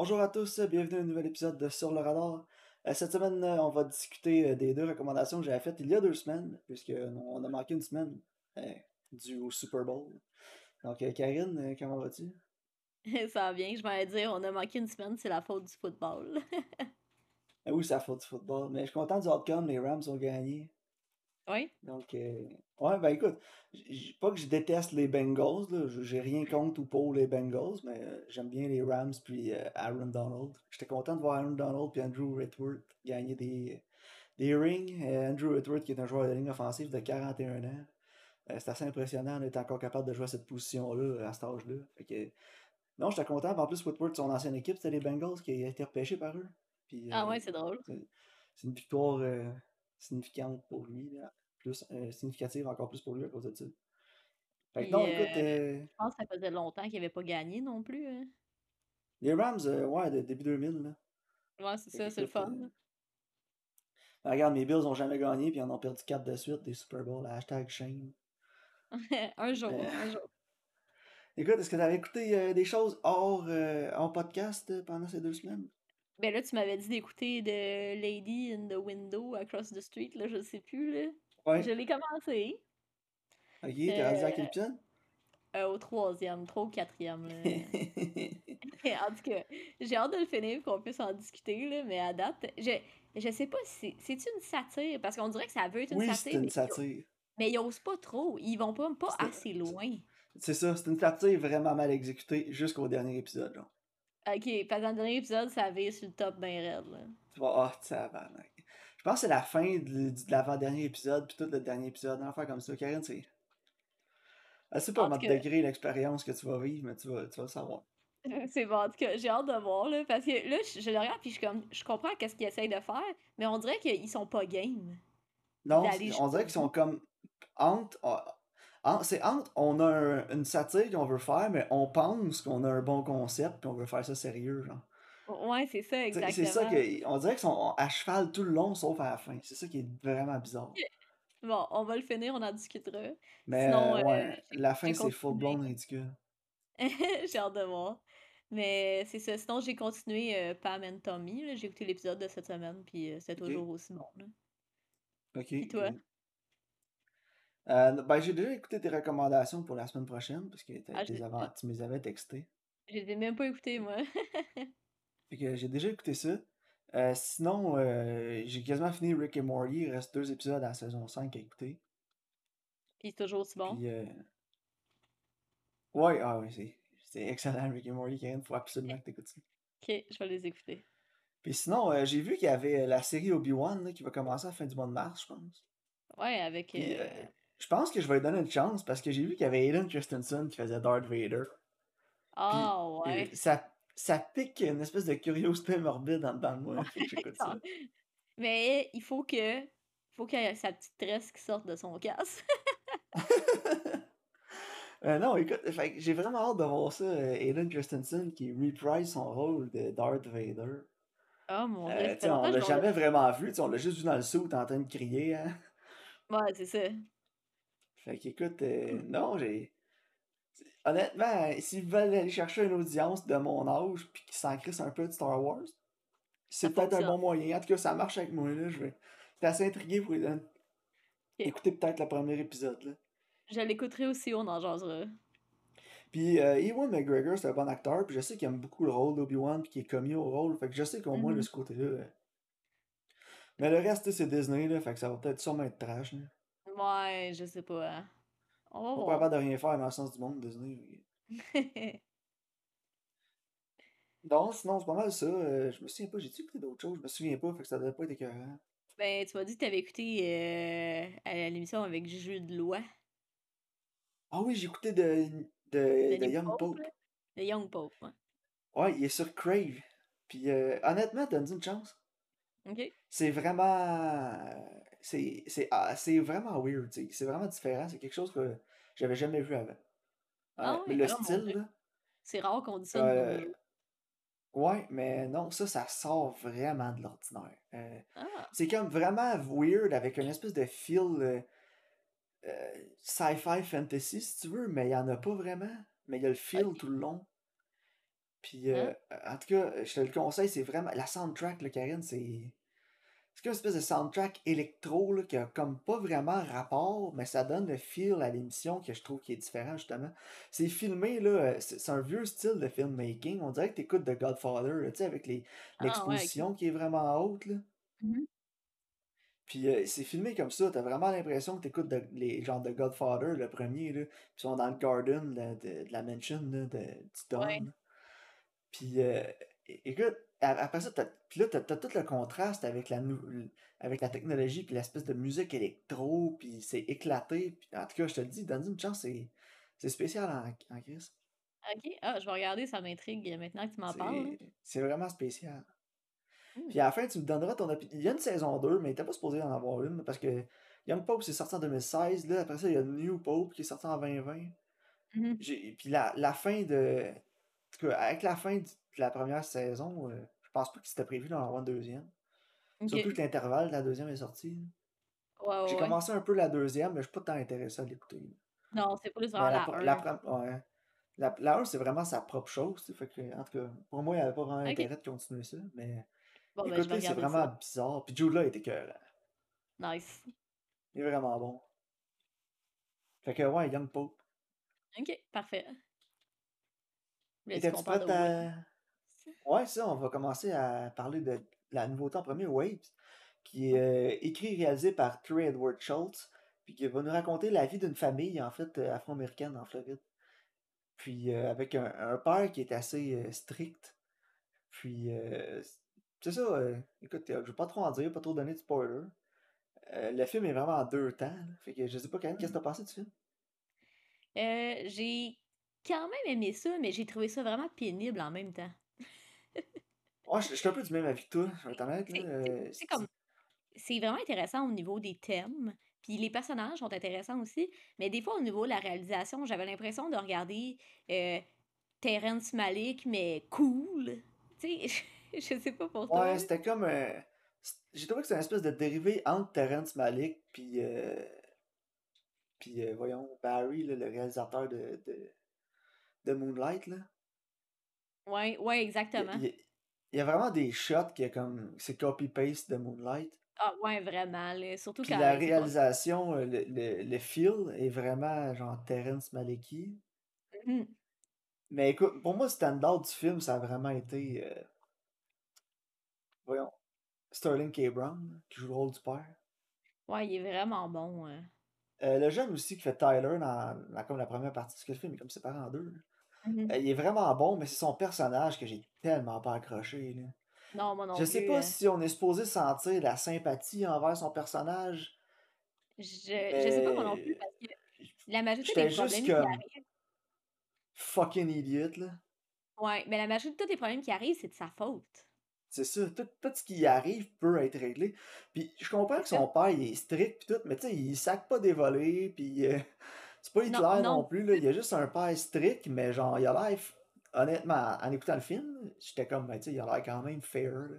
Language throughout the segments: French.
Bonjour à tous, bienvenue à un nouvel épisode de Sur le radar. Euh, cette semaine, euh, on va discuter euh, des deux recommandations que j'avais faites il y a deux semaines, puisque on a manqué une semaine dû au Super Bowl. Donc, Karine, comment vas-tu? Ça va bien, je vais dire, on a manqué une semaine, c'est la faute du football. Ah oui, c'est la faute du football, mais je suis content du outcome, les Rams ont gagné. Oui. Donc, euh, ouais, ben écoute, pas que je déteste les Bengals, j'ai rien contre ou pour les Bengals, mais euh, j'aime bien les Rams puis euh, Aaron Donald. J'étais content de voir Aaron Donald puis Andrew Whitworth gagner des, des rings. Andrew Whitworth, qui est un joueur de ligne offensive de 41 ans. c'est assez impressionnant d'être encore capable de jouer à cette position-là, à cet âge-là. non, j'étais content. En plus, Whitworth, son ancienne équipe, c'était les Bengals qui a été repêché par eux. ah ouais, c'est drôle. C'est une victoire significante pour lui, là. Plus euh, significative encore plus pour lui à cause de ça. Fait que non, écoute. Euh, je pense que ça faisait longtemps qu'il n'avait pas gagné non plus. Hein. Les Rams, euh, ouais, de début 2000. Là. Ouais, c'est ça, c'est le fun. Ben, regarde, mes Bills n'ont jamais gagné, puis ils en ont perdu 4 de suite des Super Bowl. Hashtag shame. un jour, un jour. Écoute, est-ce que tu avais écouté des choses hors en podcast pendant ces deux semaines? Ben là, tu m'avais dit d'écouter de Lady in the Window Across the Street, là, je sais plus, là. Ouais. Je l'ai commencé. Ok, t'es rendu à quel euh, épisode? Euh, au troisième, trois ou quatrième. En tout cas, j'ai hâte de le finir pour qu'on puisse en discuter, là, mais à date, je, je sais pas si c'est une satire, parce qu'on dirait que ça veut être une oui, satire. c'est une satire. Mais ils osent pas trop, ils vont pas, pas assez loin. C'est ça, c'est une satire vraiment mal exécutée jusqu'au dernier épisode, genre. Ok, parce que dans le dernier épisode, ça avait sur le top raide, là. Tu vois, oh, ça va, Je pense que c'est la fin de, l'avant-dernier épisode, puis tout le dernier épisode, un affaire comme ça. Karine, c'est. C'est pas comment degré l'expérience que tu vas vivre, mais tu vas, tu vas le savoir. C'est bon, en tout cas, j'ai hâte de voir, là, parce que là, je, le regarde, puis je, comme, je comprends qu'est-ce qu'ils essayent de faire, mais on dirait qu'ils sont pas game. Non, on dirait qu'ils sont comme entre, c'est entre, on a une satire qu'on veut faire, mais on pense qu'on a un bon concept, puis on veut faire ça sérieux, genre. Ouais, c'est ça, exactement. C'est ça qu'on dirait qu'ils sont à cheval tout le long, sauf à la fin. C'est ça qui est vraiment bizarre. Bon, on va le finir, on en discutera. Mais Sinon, euh, ouais, la fin, c'est full blown ridicule. j'ai hâte de voir. Mais c'est ça. Sinon, j'ai continué euh, Pam and Tommy. J'ai écouté l'épisode de cette semaine, puis euh, c'est toujours aussi bon. Là. Ok. Et toi? Euh, ben, j'ai déjà écouté tes recommandations pour la semaine prochaine, parce que ah, tu me les avais textées. Je les ai même pas écoutées, moi. fait que j'ai déjà écouté ça. Euh, sinon, euh, j'ai quasiment fini Rick et Morty. Il reste deux épisodes à la saison 5 à écouter. Puis c'est toujours aussi bon? Puis, Ouais, ah oui, c'est excellent Rick et Morty, Il Faut absolument que tu écoutes ça. Ok, je vais les écouter. Puis sinon, j'ai vu qu'il y avait la série Obi-Wan qui va commencer à la fin du mois de mars, je pense. Ouais, avec. Je pense que je vais lui donner une chance parce que j'ai vu qu'il y avait Aiden Christensen qui faisait Darth Vader. Ah ouais. Ça, ça pique une espèce de curiosité morbide en dedans de moi. J'écoute ça. Mais il faut que. faut qu'il y ait sa petite tresse qui sorte de son casque. euh, non, écoute, j'ai vraiment hâte de voir ça. Euh, Aiden Christensen qui reprise son rôle de Darth Vader. Oh mon euh, dieu. on l'a jamais vraiment vu, on l'a juste vu dans le saut en train de crier. Hein? Ouais, c'est ça. Fait qu'écoute, euh, non, j'ai. Honnêtement, s'ils veulent aller chercher une audience de mon âge puis qui s'en un peu de Star Wars, c'est peut-être un bon moyen. En tout cas, ça marche avec moi, là. Je vais. J'étais assez intrigué pour écouter peut-être le premier épisode, là. Je l'écouterai aussi, on en jasera. Puis euh, Ewan McGregor, c'est un bon acteur, puis je sais qu'il aime beaucoup le rôle d'Obi-Wan, puis qu'il est commis au rôle, fait que je sais qu'au moins, de mm-hmm. ce côté-là. Euh, mais le reste, c'est Disney, là, fait que ça va peut-être sûrement être trash, là. Ouais, je sais pas. Hein. On va pas de rien faire dans le sens du monde, Disney. Donc, sinon, c'est pas mal ça. Euh, je me souviens pas, j'ai-tu écouté d'autres choses? Je me souviens pas, fait que ça devait pas être écœurant. Ben, tu m'as dit que t'avais écouté euh, à l'émission avec Juju de Loi. Ah oui, j'ai écouté de, de, de, Young Pope. De Young Pope, ouais. Ouais, il est sur Crave. Puis euh, honnêtement, donne une chance. OK. C'est vraiment c'est c'est ah, c'est vraiment weird, c'est vraiment différent, c'est quelque chose que j'avais jamais vu avant. Ah mais le style, C'est rare qu'on dise ça. Euh, ouais, mais non, ça, ça sort vraiment de l'ordinaire. Euh, ah. C'est comme vraiment weird avec une espèce de feel euh, sci-fi fantasy, si tu veux, mais il n'y en a pas vraiment. Mais il y a le feel tout le long. Puis, euh, en tout cas, je te le conseille, c'est vraiment. La soundtrack, là, Karine, c'est. C'est comme une espèce de soundtrack électro là, qui a comme pas vraiment rapport, mais ça donne le feel à l'émission que je trouve qui est différent justement. C'est filmé, là, euh, c'est un vieux style de filmmaking. On dirait que t'écoutes The Godfather, tu sais, avec Ah, l'exposition qui est vraiment haute. Là. Mmh Puis euh, c'est filmé comme ça, t'as vraiment l'impression que t'écoutes les genres de Godfather, le premier, là. Sont dans le garden là, de, de la mansion là, de, du Don. Ouais. Puis euh, écoute, après ça, puis là, t'as, t'as tout le contraste avec la, avec la technologie, puis l'espèce de musique électro, puis c'est éclaté. Puis, en tout cas, je te le dis, donne une chance, c'est, spécial en, en Christ. Ok, ah, je vais regarder, ça m'intrigue maintenant que tu m'en parles. C'est, vraiment spécial. Hmm. Puis à la fin, tu me donneras ton opinion. Il y a une saison 2, mais était pas supposé en avoir une, parce que Young Pope c'est sorti en 2016. Là, après ça, il y a New Pope qui est sorti en 2020. Mhm. J'ai- Puis la, la fin de. Tout cas, avec la fin de la première saison, euh, je pense pas que c'était prévu d'en avoir une deuxième. Surtout que l'intervalle de la deuxième est sorti. Ouais, ouais, J'ai commencé un peu la deuxième, mais je suis pas tant intéressé à l'écouter. Non, c'est plus vraiment la, la pro- 1. la, ouais. la, la 1, c'est vraiment sa propre chose. Fait que, en tout cas, pour moi, il n'y avait pas vraiment intérêt de continuer ça. Mais Bon, ben, je écoute, vais là, c'est vraiment ça. bizarre. Puis Jude là était cœur. Nice. Il est vraiment bon. Fait que, ouais, Young Pope. Ok, parfait. Étais-tu parle prête de à. Ouais, ça, on va commencer à parler de la nouveauté en premier, Waves, qui est euh, écrit et réalisé par Trey Edward Schultz, puis qui va nous raconter la vie d'une famille, en fait, euh, afro-américaine en Floride. Puis euh, avec un, un père qui est assez euh, strict. Puis, euh, c'est ça, écoute, je vais pas trop en dire, pas trop donner de spoiler. Le film est vraiment en deux temps, là. fait que je sais pas, Karen, qu'est-ce que t'as pensé du film? Euh, j'ai quand même aimé ça, mais j'ai trouvé ça vraiment pénible en même temps. Je je suis un peu du même avis que toi, je vais. C'est- euh, C'est comme. C'est vraiment intéressant au niveau des thèmes. Puis les personnages sont intéressants aussi. Mais des fois, au niveau de la réalisation, j'avais l'impression de regarder euh, Terrence Malick, mais cool. Tu sais, je sais pas pour toi. Ouais, c'était comme. euh, J'ai trouvé que c'était une espèce de dérivé entre Terrence Malick puis. euh, puis, euh, voyons, Barry, là, le réalisateur de, de, de Moonlight, là. Ouais, ouais, exactement. il y a- il y a vraiment des shots qui est comme. C'est copy-paste de Moonlight. Ah, ouais, vraiment. là. Surtout Puis quand. la réalisation, euh, le, le, le feel est vraiment genre Terrence Malicki. Mhm. Mais écoute, pour moi, le standard du film, ça a vraiment été. euh, voyons, Sterling K. Brown, qui joue le rôle du père. Ouais, il est vraiment bon. hein. Euh, le jeune aussi qui fait Tyler dans, dans comme la première partie, parce que le film est comme séparé en deux. là. Euh, il est vraiment bon, mais c'est son personnage que j'ai tellement pas accroché. là. Non, moi non Je sais plus. pas euh, si on est supposé sentir de la sympathie envers son personnage. Je, je sais pas moi non plus, parce que la majorité des juste problèmes qui comme arrivent. fucking idiot, là. Ouais, mais la majorité des problèmes qui arrivent, c'est de sa faute. C'est ça, tout, tout ce qui y arrive peut être réglé. Puis je comprends que son père il est strict pis tout, mais tu sais, il sac pas des volets, puis euh, c'est pas Hitler non non. plus, là. Il y a juste un père strict, mais genre, il a l'air, honnêtement, en écoutant le film, j'étais comme, ben, tu sais, il a l'air quand même fair, là.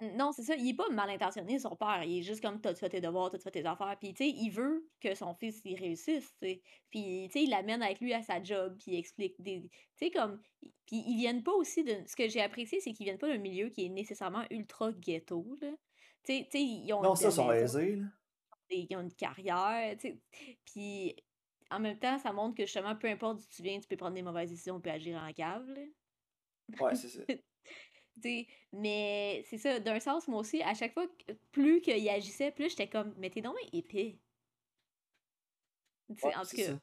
Non, c'est ça, il est pas mal intentionné, son père. Il est juste comme, t'as fait tes devoirs, t'as fait tes affaires. Puis, tu sais, il veut que son fils y réussisse, tu sais. Puis, tu sais, il l'amène avec lui à sa job, puis il explique des. Tu sais, comme. Puis, ils viennent pas aussi de. Ce que j'ai apprécié, c'est qu'ils viennent pas d'un milieu qui est nécessairement ultra ghetto, là. Tu sais, ils ont Non, ça, belle sont aisés, là. ils ont une carrière, tu sais. Puis, en même temps, ça montre que justement, peu importe d'où tu viens, tu peux prendre des mauvaises décisions, puis agir en cave, là. Ouais, c'est ça. Tu sais, mais c'est ça, d'un sens, moi aussi, à chaque fois, plus qu'il agissait, plus j'étais comme, mais t'es donc épais. Tu sais, Ouais, en tout cas, ça.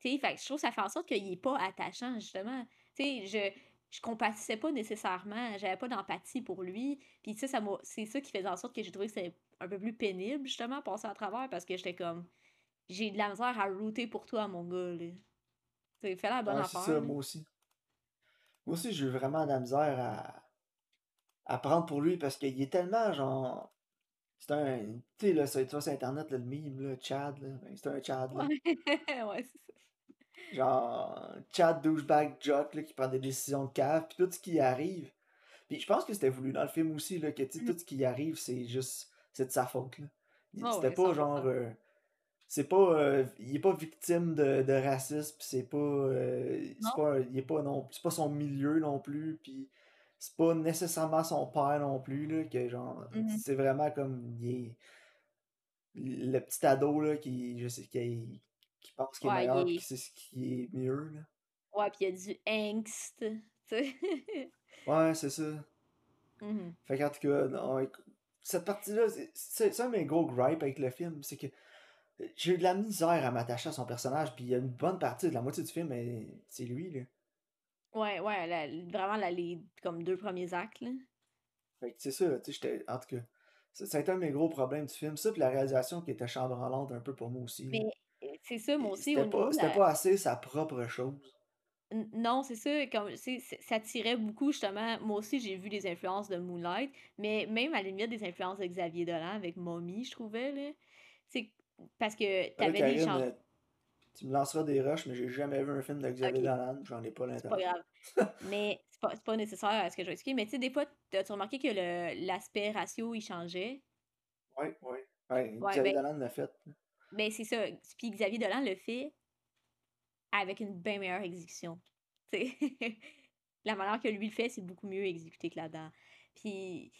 tu sais, fait je trouve que ça fait en sorte qu'il est pas attachant, justement. Tu sais, je, je compatissais pas nécessairement, j'avais pas d'empathie pour lui. Puis ça, ça c'est ça qui faisait en sorte que j'ai trouvé que c'était un peu plus pénible, justement, passer à travers, parce que j'étais comme, j'ai de la misère à router pour toi, mon gars, là. Fais la bonne Ouais, affaire, ça, moi aussi. Moi aussi, j'ai vraiment de la misère à, à prendre pour lui parce qu'il est tellement genre. C'est un. Tu sais, là, ça- tu vois sur Internet, là, le meme, là, Chad, là. ben, c'est un Chad, là. Ouais, c'est ça. Genre, Chad douchebag jock, là, qui prend des décisions de cave, puis tout ce qui y arrive. Puis je pense que c'était voulu dans le film aussi, là, que tu sais, Mhm. tout ce qui y arrive, c'est juste. C'est de sa faute, là. Ah C'était ouais, pas genre. 100%. euh, c'est pas euh, il est pas victime de, de racisme c'est pas, euh, c'est pas il est pas non c'est pas son milieu non plus puis c'est pas nécessairement son père non plus là que genre Mhm. c'est vraiment comme il est le petit ado là qui je sais qui, qui pense qu'il est meilleur il qui sait ce qui est mieux là Ouais, puis il y a du angst. Ouais c'est ça Mhm. fait qu'en tout cas non, écoute, cette partie là c'est un de mes gros gripes avec le film c'est que j'ai eu de la misère à m'attacher à son personnage puis il y a une bonne partie de la moitié du film c'est lui là Ouais, ouais, la- vraiment la, les comme deux premiers actes, là. Fait que c'est ça, tu sais, j'étais. En tout cas, ça, ça a été un de mes gros problèmes du film. Ça, puis la réalisation qui était chambranlante un peu pour moi aussi. Mais euh, c'est ça, moi aussi, au C'était pas, la... pas assez sa propre chose. Non, c'est ça, comme, c'est- ça tirait beaucoup, justement. Moi aussi, j'ai vu des influences de Moonlight, mais même à la limite des influences de Xavier Dolan avec Mommy, je trouvais, là. C'est parce que Là, t'avais des euh, tu me lanceras des rushs, mais j'ai jamais vu un film de Xavier Ok, Dolan, j'en ai pas c'est pas l'intention. grave. Mais c'est pas, pas nécessaire à ce que je vais expliquer. Mais tu sais, des fois, t'as-tu remarqué que l'aspect ratio, il changeait? Ouais, ouais. Ouais, Ouais, Xavier ben, Dolan l'a fait. ben c'est ça. Puis Xavier Dolan le fait avec une bien meilleure exécution. Tu sais, la manière que lui le fait, c'est beaucoup mieux exécuté que là-dedans. Puis,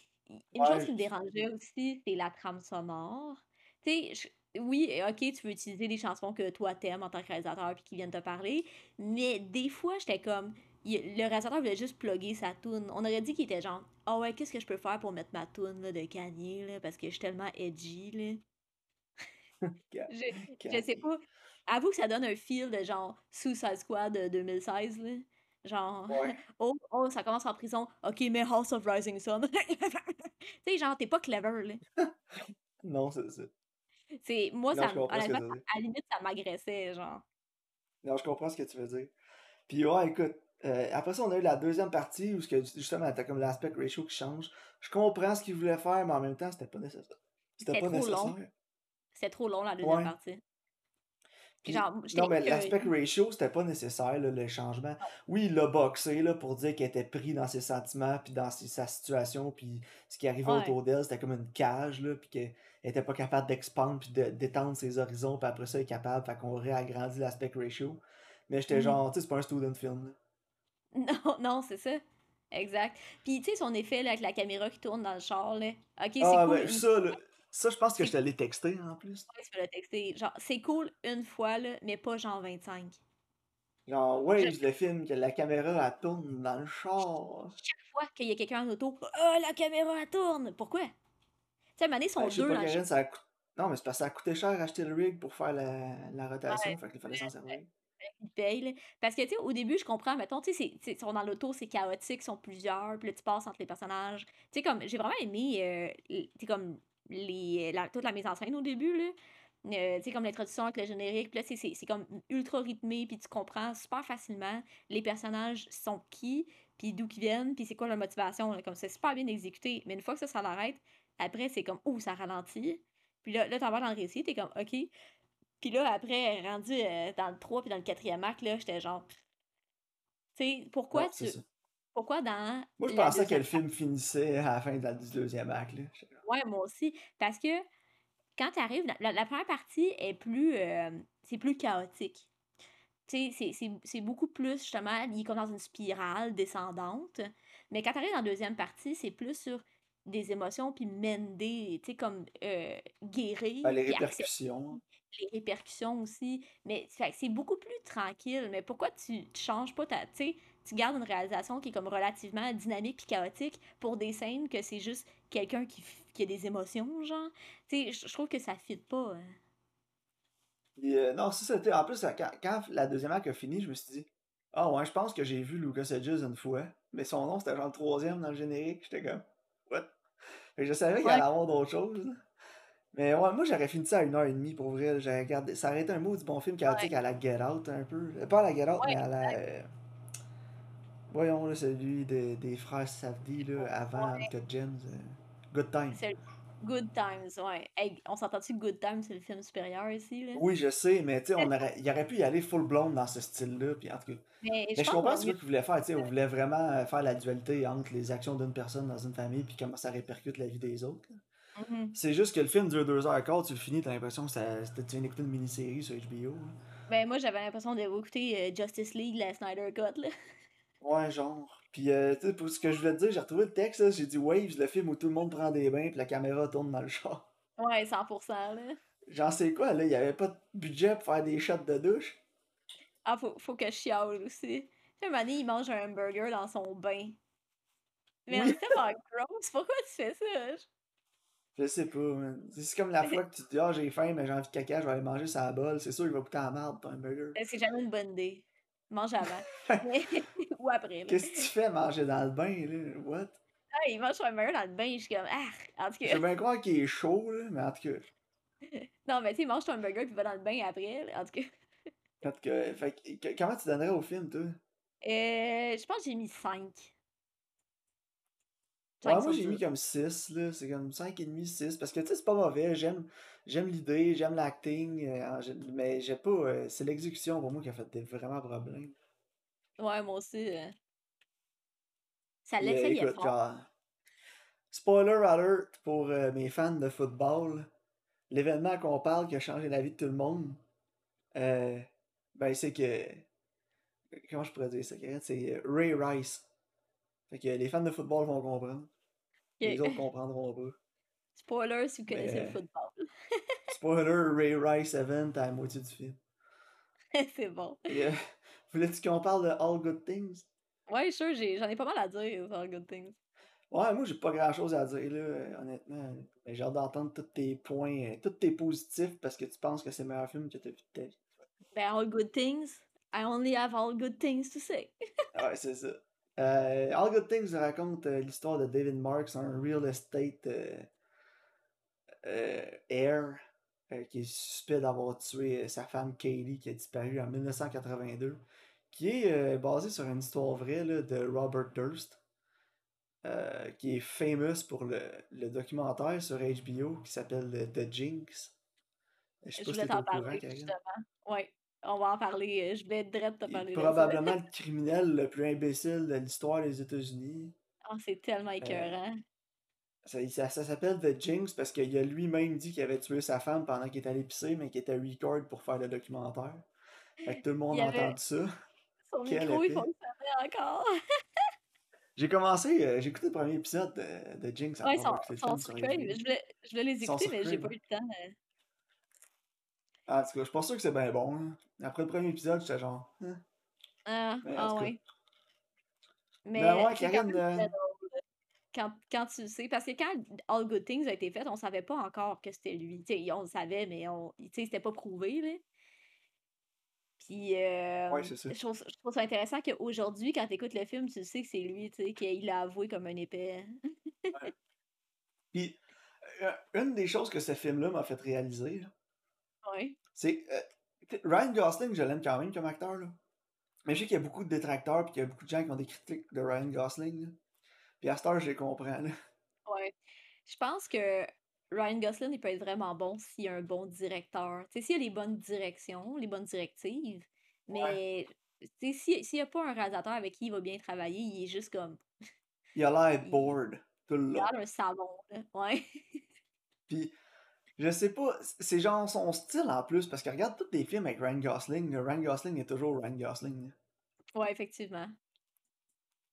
une chose qui me dérangeait aussi, c'est la trame sonore. Tu sais, je- oui, ok, tu veux utiliser des chansons que toi t'aimes en tant que réalisateur puis qui viennent te parler, mais des fois, j'étais comme, le réalisateur voulait juste plugger sa tune. On aurait dit qu'il était genre, ah ouais, qu'est-ce que je peux faire pour mettre ma tune de Kanye, là, parce que je suis tellement edgy, là. Je, je sais pas. Avoue que ça donne un feel de genre Suicide Squad de 2016, là. Genre, Ouais. oh, oh, ça commence en prison. Ok, mais House of Rising Sun. tu sais, genre, t'es pas clever, là. Non, c'est ça. C'est, moi, Non, ça, honnêtement, à la limite, ça m'agressait, genre. Non, je comprends ce que tu veux dire. Puis ouais, écoute, euh, après ça, on a eu la deuxième partie où que, justement, t'as comme l'aspect ratio qui change. Je comprends ce qu'il voulait faire, mais en même temps, c'était pas nécessaire. C'était pas trop long. nécessaire. C'était trop long, la deuxième Ouais. partie. Puis, Genre, j'étais non, mais l'aspect ratio, c'était pas nécessaire, là, le changement. Oui, il l'a boxé là, pour dire qu'il était pris dans ses sentiments, puis dans ses- sa situation, puis ce qui arrivait Ouais. autour d'elle, c'était comme une cage, là, puis qu'elle était pas capable d'expandre, puis de- d'étendre ses horizons, puis après ça, elle est capable, fait qu'on réagrandit l'aspect ratio. Mais j'étais Mhm. genre, tu sais, c'est pas un student film, là. Non, non, c'est ça. Exact. Puis, tu sais, son effet, là, avec la caméra qui tourne dans le char, là. Ok, c'est Ah, cool ben, ça, là. Ça, je pense que je te l'ai texté, en plus. Ouais, tu le texter. Genre, c'est cool une fois, là, mais pas genre 25. Genre, Je- Waves, le film, que la caméra, elle tourne dans le char. chaque fois qu'il y a quelqu'un en auto, oh, la caméra, elle tourne! Pourquoi? Tu sais, à ils Ouais, sont je sais deux dans ça. Non, mais c'est parce que ça a coûté cher acheter le rig pour faire la, la rotation, Ouais, fait qu'il fallait s'en servir. Parce que, tu sais, au début, je comprends, mettons, tu sais, ils sont dans l'auto, c'est chaotique, ils sont plusieurs, puis là, tu passes entre les personnages. Tu sais, comme, j'ai vraiment aimé, euh, tu sais, comme, les, la, toute la mise en scène au début, là. Euh, tu sais, comme l'introduction avec le générique, puis là, c'est comme ultra rythmé, puis tu comprends super facilement les personnages sont qui, puis d'où ils viennent, puis c'est quoi leur motivation, là. comme c'est super bien exécuté. Mais une fois que ça, ça l'arrête, après, c'est comme, oh, ça ralentit. Puis là, là t'en vas dans le récit, t'es comme, OK. Puis là, après, rendu euh, dans le 3 puis dans le quatrième acte, là, j'étais genre, tu sais, pourquoi tu... Pourquoi dans Moi, je pensais que le film finissait à la fin du deuxième acte, là. Ouais, moi aussi. Parce que quand tu arrives, la, la première partie est plus. euh, c'est plus chaotique. Tu sais, c'est- beaucoup plus, justement, il est comme dans une spirale descendante. Mais quand tu arrives dans la deuxième partie, c'est plus sur des émotions, puis mender, tu sais, comme euh, guérir, ben, les répercussions. les répercussions aussi. Mais c'est beaucoup plus tranquille. Mais pourquoi tu, tu changes pas ta. Tu sais, tu gardes une réalisation qui est comme relativement dynamique puis chaotique pour des scènes que c'est juste quelqu'un qui, qui a des émotions, genre. Tu sais, je trouve que ça fit pas. hein. Euh, non, ça, c'était. En plus, quand, quand la deuxième acte a fini, je me suis dit, ah ouais, je pense que j'ai vu Lucas Hedges une fois. Mais son nom, c'était genre le troisième dans le générique. J'étais comme, what? Fait que je savais qu'il Ouais. allait avoir d'autres choses. Mais ouais, moi, j'aurais fini ça à une heure et demie pour vrai. J'aurais regardé. Ça aurait été un mot du bon film chaotique à la Get Out un peu. Pas à la Get Out, Ouais, mais à la. euh, Voyons, là, celui de- des frères Safdie, là, avant Ouais. Uncut Gems. euh, Good Time. C'est le Good Times, ouais. Hey, on s'entend-tu que Good Times, c'est le film supérieur ici, là? Oui, je sais, mais tu sais, il aurait pu y aller full blown dans ce style-là. Puis en tout cas. Mais Mais je comprends ce qu'il voulait faire, tu sais, on voulait vraiment euh, faire la dualité entre les actions d'une personne dans une famille puis comment ça répercute la vie des autres. Mhm. C'est juste que le film dure 2h15, tu le finis, t'as l'impression que ça, tu viens d'écouter une mini-série sur HBO. là. Ben, moi, j'avais l'impression d'avoir écouté euh, Justice League, la Snyder Cut, là. Ouais, genre. Puis, euh, tu sais, pour ce que je voulais te dire, j'ai retrouvé le texte, là, j'ai dit Waves, le film où tout le monde prend des bains, puis la caméra tourne dans le char. Ouais, 100%, là. J'en sais quoi, là, il y avait pas de budget pour faire des shots de douche? Ah, faut, faut que je chiale aussi. Tu sais, un il mange un hamburger dans son bain. Mais Oui. c'est tellement gross. Pourquoi tu fais ça? Je sais pas, man. C'est comme la fois que tu te dis, ah, j'ai faim, mais j'ai envie de caca, je vais aller manger sa bol. C'est sûr, il va coûter la merde, ton hamburger. C'est jamais une bonne idée. Mange avant. Ou après. Qu'est-ce que tu fais manger dans le bain, là? What? Ah, il mange son hamburger dans le bain, je suis comme, ah! En tout Je cas, veux bien croire qu'il est chaud, là, mais en tout cas. non, mais tu sais, il mange ton hamburger puis va dans le bain après, là. En tout cas, En tout cas, fait comment tu donnerais au film, toi? euh, je pense que j'ai mis 5. Ouais, moi j'ai mis comme 6, là. C'est comme 5,5, 6. Parce que tu sais, c'est pas mauvais. J'aime j'aime l'idée, j'aime l'acting. euh, mais j'ai pas. euh, c'est l'exécution pour moi qui a fait des vraiment problèmes. Ouais, moi aussi. euh. Ça l'essayait fort. genre. Spoiler alert pour mes fans de football. L'événement qu'on parle qui a changé la vie de tout le monde. ben, c'est que. Comment je pourrais dire ça? C'est Ray Rice. Fait que les fans de football vont comprendre. Les autres comprendront pas. Spoiler si vous connaissez Mais, le euh, football. Spoiler, Ray Rice event à la moitié du film. c'est bon. Euh, Voulais-tu qu'on parle de All Good Things? Ouais, sûr, j'ai- j'en ai pas mal à dire sur Good Things. Ouais, moi j'ai pas grand chose à dire là, honnêtement. Mais j'ai hâte d'entendre tous tes points, euh, tous tes positifs parce que tu penses que c'est le meilleur film que t'as vu de ta vie. Ben, All Good Things, I only have all good things to say. Ouais, c'est ça. Euh, All Good Things raconte euh, l'histoire de David Marks, un real estate euh, heir qui est suspect d'avoir tué sa femme Kaylee qui a disparu en 1982, qui est euh, basé sur une histoire vraie là, de Robert Durst, qui est famous pour le, le documentaire sur HBO qui s'appelle The Jinx. Je sais pas si voulais t'en parler, justement. Ouais, on va en parler. euh, Je voulais direct te parler de ça. probablement le criminel le plus imbécile de l'histoire des États-Unis. Oh, c'est tellement Euh, écœurant. Ça, ça, ça s'appelle The Jinx parce qu'il a lui-même dit qu'il avait tué sa femme pendant qu'il était allé pisser, mais qu'il était record pour faire le documentaire. Fait que tout le monde a avait- entendu ça. Son micro, il fonctionnait encore. J'ai commencé, euh, j'ai écouté le premier épisode de, de Jinx Ouais, son, son film sur. Je voulais, je voulais les écouter, mais j'ai pas eu le temps. Euh. En tout cas, je suis pas sûr que c'est bien bon. là. Après le premier épisode, j'étais genre. Hein? Ah, Mais ah ouais. Mais Ben ouais, quand euh. Quand, quand tu le sais, parce que quand All Good Things a été fait, on savait pas encore que c'était lui. Tu sais, on le savait, mais on, c'était pas prouvé, là. Puis, euh, Ouais, c'est ça. je, trouve, je trouve ça intéressant qu'aujourd'hui, quand tu écoutes le film, tu sais que c'est lui, tu sais, qu'il l'a avoué comme un épais. Puis, euh, une des choses que ce film-là m'a fait réaliser, là, Ouais. c'est. euh, Ryan Gosling, je l'aime quand même comme acteur, là. Mais je sais qu'il y a beaucoup de détracteurs, puis qu'il y a beaucoup de gens qui ont des critiques de Ryan Gosling, là. Puis à cette heure, je les comprends, là. Ouais. Je pense que Ryan Gosling, il peut être vraiment bon s'il y a un bon directeur. Tu sais, s'il y a les bonnes directions, les bonnes directives. Mais, tu sais, si- s'il n'y a pas un réalisateur avec qui il va bien travailler, il est juste comme. Il a l'air bored tout le Il a un savon, là. Ouais. Puis, je sais pas, c'est genre son style en plus, parce que regarde tous les films avec Ryan Gosling, Ryan Gosling est toujours Ryan Gosling. Ouais, effectivement.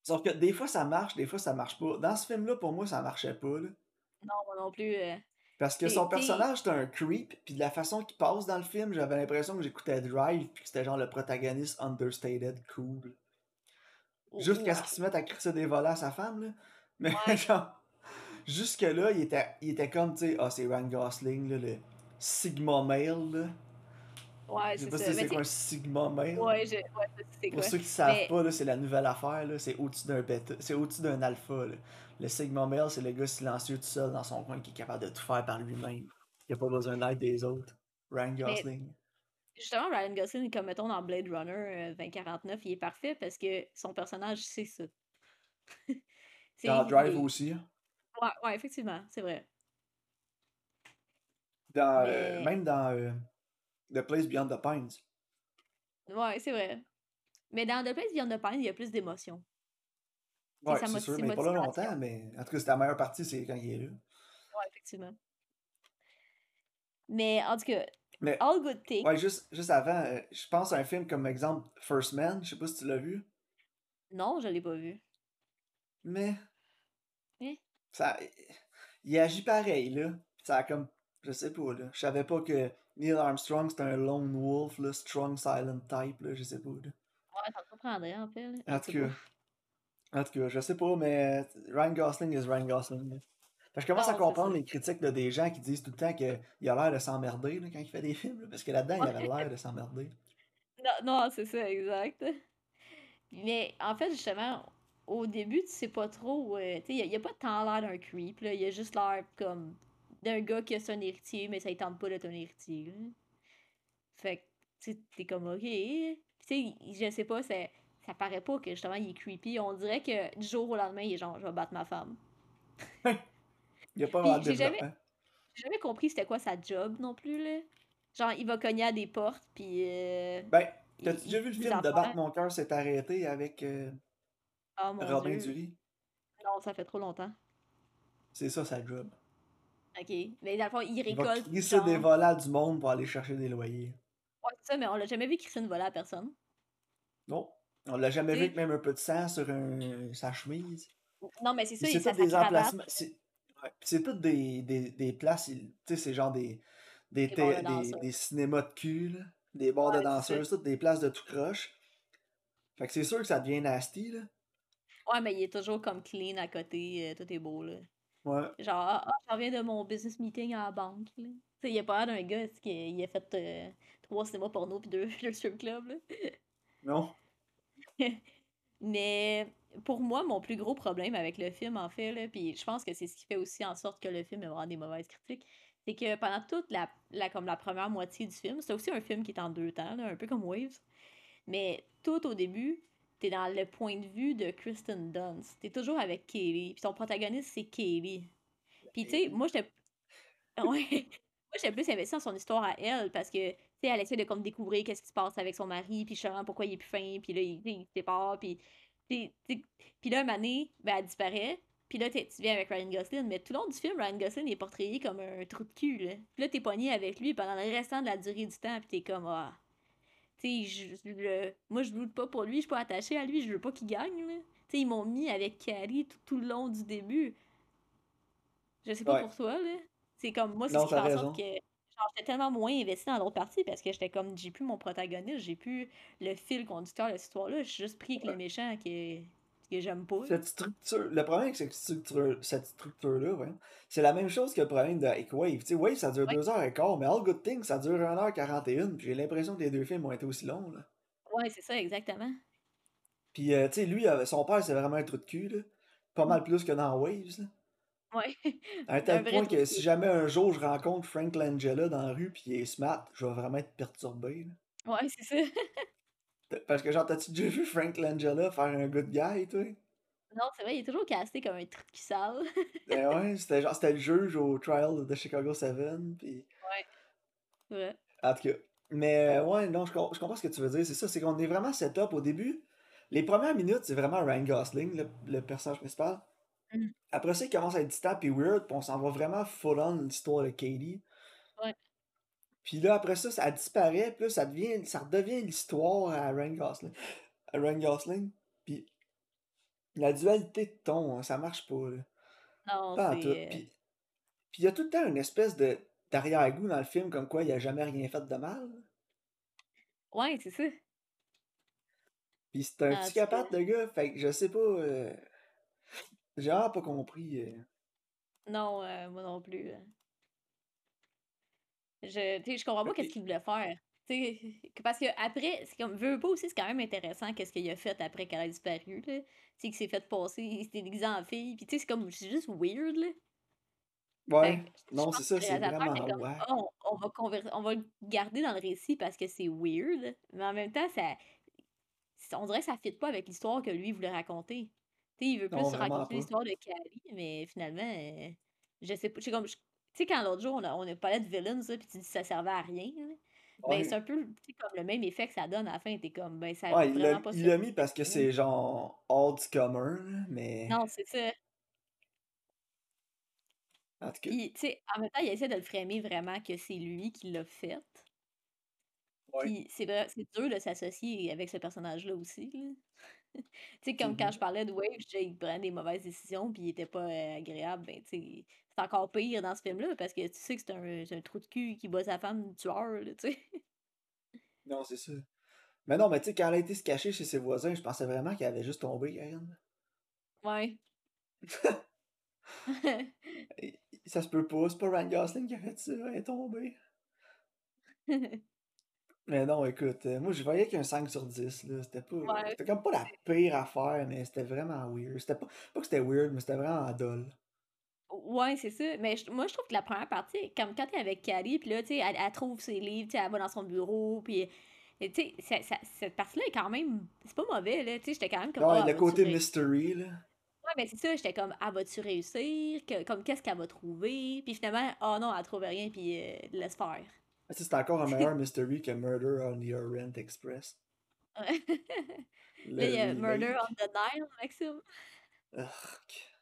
Sauf que des fois ça marche, des fois ça marche pas. Dans ce film-là, pour moi, ça marchait pas, là. Non, moi non plus. euh, Parce que son personnage, c'est un creep, puis de la façon qu'il passe dans le film, j'avais l'impression que j'écoutais Drive, puis que c'était genre le protagoniste understated cool. Jusqu'à ce qu'il se mette à crisser des volets à sa femme, là. Mais Ouais. genre, jusque-là, il était, il était comme, tu sais, ah, c'est Ryan Gosling, là, le Sigma male, là. Ouais, Je sais c'est pas ça. si c'est quoi un Sigma male. Ouais, je... c'est Pour quoi. ceux qui savent Mais- pas, c'est la nouvelle affaire, c'est au-dessus d'un bêta, c'est au-dessus d'un alpha, là. Le Sigma male, c'est le gars silencieux tout seul dans son coin qui est capable de tout faire par lui-même. Il a pas besoin d'aide des autres. Ryan Gosling. Justement, Ryan Gosling, comme mettons dans Blade Runner euh, 2049, il est parfait parce que son personnage, c'est ça. Dans Drive il- aussi. hein. Ouais, ouais, effectivement, c'est vrai. Dans, euh, même dans euh, The Place Beyond the Pines. Ouais, c'est vrai. Mais dans The Place Beyond the Pines, il y a plus d'émotions. Ouais, c'est sûr, mais pas là longtemps, mais en tout cas, c'est la meilleure partie, c'est quand il est là. Ouais, effectivement. Mais en tout cas, Mais, All Good Things. ouais, juste, juste avant, euh, je pense à un film comme exemple First Man, je sais pas si tu l'as vu, Non, je l'ai pas vu. mais? Ça, il agit pareil, là. Ça a comme, je sais pas, là. Je savais pas que Neil Armstrong c'était un lone wolf, là, strong silent type, là, je sais pas, là. Ouais, ça me surprendrait, en fait. là. En tout cas, en tout cas, je sais pas, mais Ryan Gosling is Ryan Gosling, là. Fait que je commence à Non, comprendre les critiques là, des gens qui disent tout le temps qu'il a l'air de s'emmerder quand il fait des films, là, parce que là-dedans, il avait l'air de s'emmerder. Non, non, c'est ça, exact. Mais en fait, justement, au début, tu sais pas trop. euh, tu sais, il n'y a, pas tant l'air d'un creep, là. Il a juste l'air comme d'un gars qui a son héritier, mais ça ne tente pas d'être un héritier. là. Fait que, tu sais, t'es comme, ok. Tu sais, je sais pas, ça, ça paraît pas que justement il est creepy. On dirait que du jour au lendemain, il est genre, je vais battre ma femme. Il a pas vraiment de j'ai jamais- développement. J'ai jamais compris c'était quoi sa job non plus, là. Genre, il va cogner à des portes, puis. euh, Ben, t'as-tu déjà vu le film de. Battre mon cœur s'est arrêté avec euh, Oh mon Robin Dieu. Dury? Non, ça fait trop longtemps. C'est ça sa job. Ok. Mais dans le fond, il Il va récolte. genre- des volats du monde pour aller chercher des loyers. Ouais, c'est ça, mais on l'a jamais vu crisser une volée à personne. Non. On l'a jamais vu avec même un peu de sang sur un- sa chemise. Non, mais c'est ça, il C'est tous des emplacements. C'est ouais, toutes des, des, des places. il- Tu sais, c'est genre des, des, Des de des, cinémas de cul, là, des bars Ouais, de danseuses, toutes des places de tout croche. Fait que c'est sûr que ça devient nasty, là. Ouais, mais il est toujours comme clean à côté, euh, tout est beau, là. Ouais. Genre, ah, ah, je reviens de mon business meeting à la banque, là. Tu sais, il a pas l'air d'un gars il a fait euh, trois cinémas porno puis deux, deux strip clubs, là. Non. Mais pour moi, mon plus gros problème avec le film, en fait, là, puis je pense que c'est ce qui fait aussi en sorte que le film a vraiment des mauvaises critiques, c'est que pendant toute la, la, comme la première moitié du film, c'est aussi un film qui est en deux temps, là, un peu comme Waves, mais tout au début, t'es dans le point de vue de Kristen Dunst. T'es toujours avec Kaylee, puis ton protagoniste, c'est Kaylee. Puis tu sais, moi, j'étais... Ouais. Moi, j'étais plus investie dans son histoire à elle, parce que, tu sais, elle essaie de comme découvrir qu'est-ce qui se passe avec son mari, puis justement pourquoi il est plus fin, puis là, il, il se sépare, puis... Puis là, une année, ben, elle disparaît, puis là, tu viens avec Ryan Gosling, mais tout le long du film, Ryan Gosling est portrayé comme un trou de cul, là. Puis là, t'es pogné avec lui pendant le restant de la durée du temps, puis t'es comme, ah... Tu sais, je- moi, je doute pas pour lui, je suis pas attachée à lui, je veux pas qu'il gagne, là. Tu sais, ils m'ont mis avec Carrie tout, tout le long du début. Je sais pas Ouais. pour toi, là. C'est comme, moi, c'est ce qui fait en sorte que... Genre, j'étais tellement moins investie dans l'autre partie parce que j'étais comme, j'ai plus mon protagoniste, j'ai plus le fil conducteur de cette histoire-là, je suis juste pris avec le méchant que, que j'aime pas. Cette structure, le problème avec cette structure, cette structure-là, ouais, c'est la même chose que le problème de avec Wave. Tu sais, Wave, ça dure Ouais. 2h15, mais All Good Things, ça dure 1h41, puis j'ai l'impression que les deux films ont été aussi longs, là. Ouais, c'est ça, exactement. Puis, euh, tu sais, lui, euh, son père, c'est vraiment un trou de cul, là. Pas mal plus que dans Waves, là. Ouais. À un tel point que si jamais un jour je rencontre Frank Langella dans la rue puis il est smart, je vais vraiment être perturbé. là. Ouais, c'est ça. Parce que genre, t'as-tu déjà vu Frank Langella faire un good guy, toi? Non, c'est vrai, il est toujours casté comme un truc qui sale. Ben ouais, c'était genre, c'était le juge au trial de Chicago 7, puis... C'est vrai. En tout cas. Mais ouais, non, je, je comprends ce que tu veux dire. C'est ça, c'est qu'on est vraiment set-up au début. Les premières minutes, c'est vraiment Ryan Gosling, le, le personnage principal. Mhm. Après ça, il commence à être distant puis weird, puis on s'en va vraiment full-on l'histoire de Katie. Ouais. Puis là, après ça, ça disparaît, puis là, ça, devient, ça redevient l'histoire à Ryan Gosling. À Ryan Gosling. Puis la dualité de ton, hein, ça marche pas, là. Non, Pas en tout. c'est... euh, Puis il y a tout le temps une espèce de d'arrière-goût dans le film, comme quoi il a jamais rien fait de mal. Ouais, c'est ça. Puis c'est un Ah, psychopathe, le gars. Fait que je sais pas. euh, J'ai vraiment pas compris. euh. Non, euh, moi non plus. là. Je, je comprends pas qu'est-ce qu'il voulait faire. Parce que après, c'est comme, veut pas aussi, c'est quand même intéressant qu'est-ce qu'il a fait après qu'elle a disparu, là. Tu sais, qu'il s'est fait passer, il s'était déguisé en fille, puis tu sais, c'est comme, c'est juste weird, là. Ouais. que je Non, c'est ça, c'est vraiment. comme, Ouais. Ah, on, va conver- on va le garder dans le récit parce que c'est weird, mais en même temps, ça, on dirait que ça fit pas avec l'histoire que lui voulait raconter. Tu sais, il veut plus Non, raconter l'histoire de Carrie, mais finalement, euh, je sais pas. j'ai comme, je- tu sais, quand l'autre jour, on a, on a parlé de villains, ça, puis tu dis que ça servait à rien, là, ben c'est un peu comme le même effet que ça donne à la fin. T'es comme, ben ça a Ouais, il vraiment pas il l'a mis parce que c'est genre old comer, là, mais. Non, c'est ça. En tout cas. Puis, tu sais, en même temps, il essaie de le framer vraiment que c'est lui qui l'a fait. Ouais. Puis, c'est dur de s'associer avec ce personnage-là aussi. là. tu sais, comme quand Mhm. je parlais de Wave, je disais qu'il prenait des mauvaises décisions puis il était pas euh, agréable. Ben, tu sais, c'est encore pire dans ce film-là parce que tu sais que c'est un, trou de cul qui bat sa femme tueur, là, tu sais. Non, c'est ça. Mais non, mais tu sais, quand elle a été se cacher chez ses voisins, je pensais vraiment qu'elle avait juste tombé, Karine. Ouais. Ça se peut pas, c'est pas Ryan Gosling qui a fait ça, elle est tombée. Mais non, écoute, euh, moi je voyais qu'un 5 sur 10, là, c'était pas... Ouais. C'était comme pas la pire affaire, mais c'était vraiment weird. C'était pas... Pas que c'était weird, mais c'était vraiment dole. Ouais, c'est ça. Mais je- moi, je trouve que la première partie, comme quand t'es avec Callie, puis là, tu sais, elle, elle trouve ses livres, tu elle va dans son bureau, puis, tu sais, cette partie-là est quand même, c'est pas mauvais, là, tu sais, j'étais quand même comme, Ouais, ah, le côté mystery, là. Ouais, mais c'est ça, j'étais comme, ah, vas-tu réussir? Que- comme, qu'est-ce qu'elle va trouver? Puis finalement, ah non, elle trouve rien, puis euh, laisse faire. Ah, C'est encore un meilleur mystery que Murder on the Orient Express. Le a remake. Murder on the Nile, Maxime. Urgh.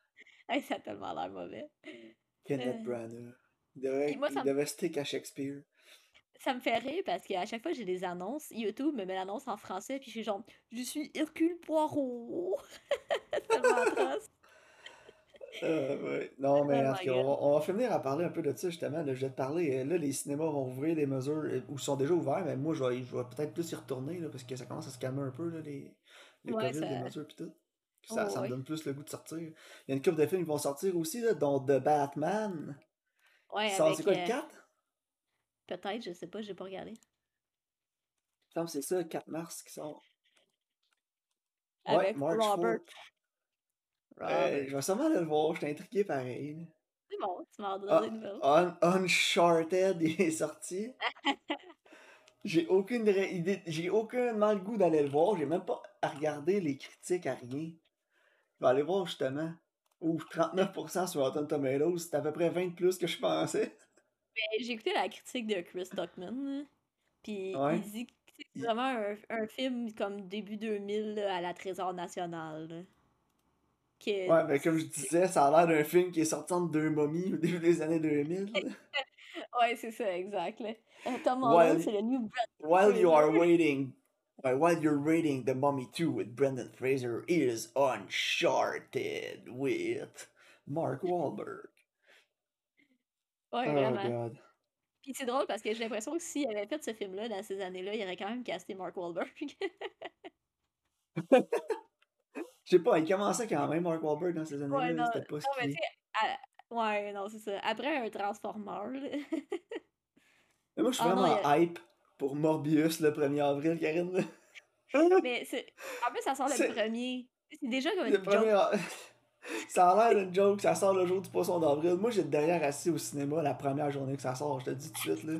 Hey, ça a tellement l'air mauvais. Kenneth Euh, Branagh. Il devait, moi, il devait stick à Shakespeare. Ça me fait rire parce qu'à chaque fois que j'ai des annonces, YouTube me met l'annonce en français, puis je suis genre, je suis Hercule Poirot. C'est tellement atroce. Euh, ouais. Non, mais Oh on, va- on va finir à parler un peu de ça, justement. Là, je vais te parler. euh, Là, les cinémas vont ouvrir les mesures, euh, ou sont déjà ouverts, mais moi, je vais, peut-être plus y retourner, là, parce que ça commence à se calmer un peu, là, les, les Ouais, COVID, les mesures, tout. Ça, Oh, ça me ouais. donne plus le goût de sortir. Il y a une couple de films qui vont sortir aussi, là, dont The Batman. Ouais, avec. C'est quoi, euh, le 4? Peut-être, je sais pas, j'ai pas regardé. Que c'est ça, le 4 mars qui sort. Ouais, Avec March Robert. 4. Euh, Robert. je vais sûrement aller le voir, j'étais intrigué pareil. C'est bon, tu m'as donné Ah, des nouvelles. Un- Uncharted il est sorti. J'ai aucune idée, j'ai aucunement le goût d'aller le voir. J'ai même pas à regarder les critiques à rien. Vais aller voir justement. Ouf, 39% sur Rotten Tomatoes, c'est à peu près 20 de plus que je pensais. Mais J'ai écouté la critique de Chris Tuckman, puis Ouais. il dit que c'est vraiment un, un film comme début 2000 là, à la Trésor National. là. Que Ouais, ben comme je disais, ça a l'air d'un film qui est sorti entre deux momies au début des années 2000. Ouais, c'est ça, exact. Euh, Tom Holland, c'est le new while you are waiting, ouais, while you're reading The Mummy 2 with Brendan Fraser, is Uncharted with Mark Wahlberg. Ouais, Oh vraiment. god. Puis c'est drôle parce que j'ai l'impression que s'il avait fait ce film-là dans ces années-là, il aurait quand même casté Mark Wahlberg. Je sais pas, il commençait quand même Mark Wahlberg dans ces ouais, années-là, non, c'était pas non, qui à- ouais, non, c'est ça. Après un Transformer, moi, je suis Ah non, vraiment a- hype pour Morbius le 1er avril, Karine. Mais. En plus, ça sort le premier. C'est déjà comme Le une premier... joke. ça a l'air d'une joke, ça sort le jour du poisson d'avril. Moi, j'étais derrière assis au cinéma la première journée que ça sort, je te le dis tout de suite, là.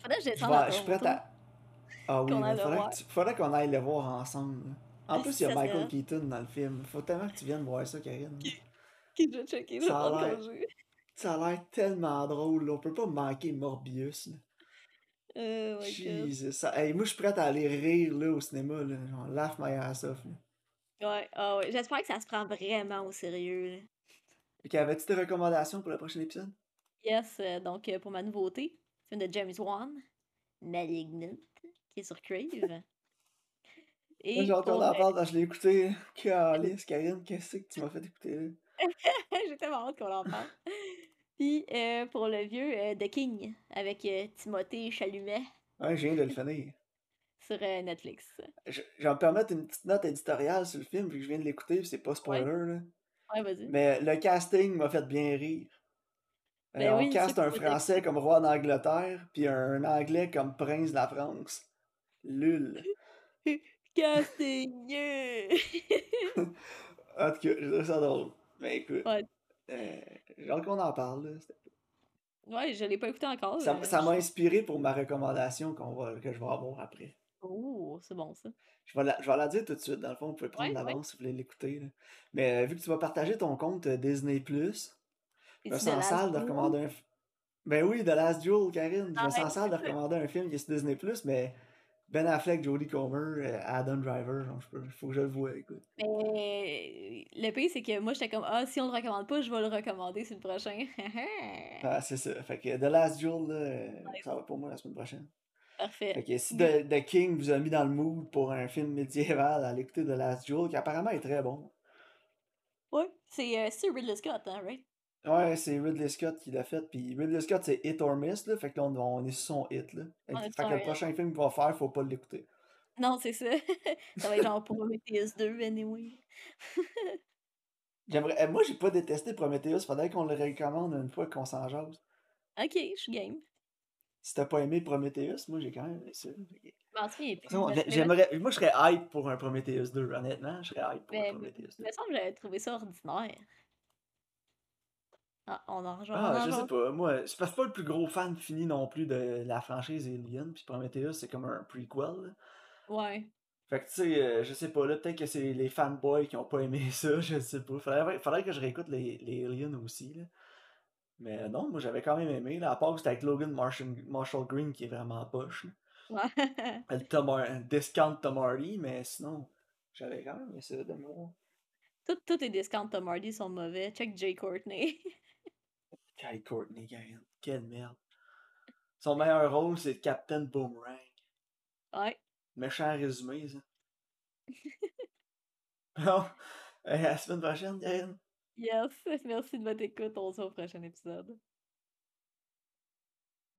Faudrait que je descende à je suis prête à... Ah oui, mais le faudrait, tu- faudrait qu'on aille le voir ensemble. là. En plus, il y a Michael serait- Keaton dans le film. Faut tellement que tu viennes voir ça, Karine. Qui je checker le. Ça a l'air tellement drôle, là. On peut pas manquer Morbius, là. Euh. Jesus. Ça- hey, moi, je suis prête à aller rire, là, au cinéma, là. Genre, laugh my ass off, là. Ouais, ah ouais. J'espère que ça se prend vraiment au sérieux. là. Ok, avais-tu des recommandations pour le prochain épisode? Yes, euh, donc euh, pour ma nouveauté, film de James Wan, Malignant, qui est sur Crave. Et J'ai pour, en euh, parle quand je l'ai écouté. Calice, Karine, qu'est-ce que tu m'as fait écouter, là? J'ai tellement hâte qu'on en parle. Puis euh, pour le vieux, euh, The King, avec euh, Timothée Chalumet Ouais, je viens de le finir. sur Netflix. Je, je permettre une petite note éditoriale sur le film, vu que je viens de l'écouter, puis c'est pas spoiler, là. Ouais, vas-y. Mais le casting m'a fait bien rire. Ben on caste un Français comme roi d'Angleterre, puis un Anglais comme prince de la France. Lul. Casting! En tout cas, je trouve ça drôle. Mais écoute, Ouais. Euh, j'ai hâte qu'on en parle. là. Ouais, je l'ai pas écouté encore. Ça euh, ça m'a inspiré pour ma recommandation qu'on va, que je vais avoir après. Oh, c'est bon ça. Je vais, la, je vais la dire tout de suite. Dans le fond, vous pouvez prendre Ouais, l'avance si vous voulez l'écouter. Mais euh, vu que tu vas partager ton compte euh, Disney, je me sens sale de recommander un film. Ben oui, The Last Duel, Karine. Je Ah me sens sale de recommander un film qui est sur Disney, mais Ben Affleck, Jodie Comer, euh, Adam Driver, peux, faut que je le voie, écoute. Mais le pire, c'est que moi, j'étais comme, ah, si on le recommande pas, je vais le recommander sur le prochain. ah, c'est ça. Fait que The Last Duel, là, ça va pour moi la semaine prochaine. Parfait. Fait que si The, The, King vous a mis dans le mood pour un film médiéval, allez écouter The Last Duel, qui apparemment est très bon. Ouais, c'est euh, Ridley Scott, hein, right? Ouais, c'est Ridley Scott qui l'a fait. Puis Ridley Scott, c'est Hit or Miss, là. Fait que là, on, on est sur son hit, là. Fait, fait que le prochain film qu'il va faire, faut pas l'écouter. Non, c'est ça. ça va être genre Prometheus 2, anyway. J'aimerais. Eh, moi, j'ai pas détesté Prometheus. Faudrait qu'on le recommande une fois qu'on s'en jase. Ok, je suis game. Si t'as pas aimé Prometheus, moi, j'ai quand même aimé ça. Bon, J'aimerais. Moi, je serais hype pour un Prometheus 2, honnêtement. Je serais hype pour un Prometheus 2. Il me semble que j'avais trouvé ça ordinaire. Ah, en rejoint. Ah, je sais pas. Moi, je suis pas le plus gros fan fini non plus de la franchise Alien. Puis Prometheus, c'est comme un prequel. Ouais. Fait que tu sais, euh, je sais pas, là, peut-être que c'est les fanboys qui ont pas aimé ça, je sais pas. Faudrait, faudrait que je réécoute les, les Aliens aussi, là. Mais non, moi j'avais quand même aimé, là, à part que c'était avec Logan Marshall, Marshall Green qui est vraiment poche. Ouais. Le Tom, discount Tom Hardy, mais sinon, j'avais quand même aimé ça de moi. Tous les discounts Tom Hardy sont mauvais. Check Jay Courtney. Jay Courtney, quelle merde. Son meilleur rôle, c'est Captain Boomerang. Ouais. Méchant résumé, ça. bon, à la semaine prochaine, Yann. Yes, merci de votre écoute. On se voit au prochain épisode.